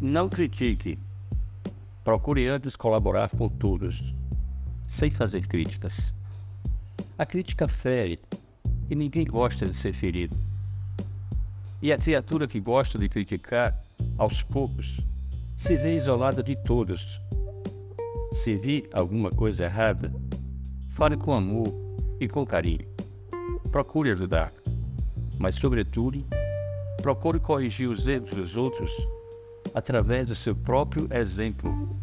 Não critique. Procure antes colaborar com todos, sem fazer críticas. A crítica fere e ninguém gosta de ser ferido. E a criatura que gosta de criticar, aos poucos, se vê isolada de todos. Se vir alguma coisa errada, fale com amor e com carinho. Procure ajudar, mas, sobretudo, procure corrigir os erros dos outros através do seu próprio exemplo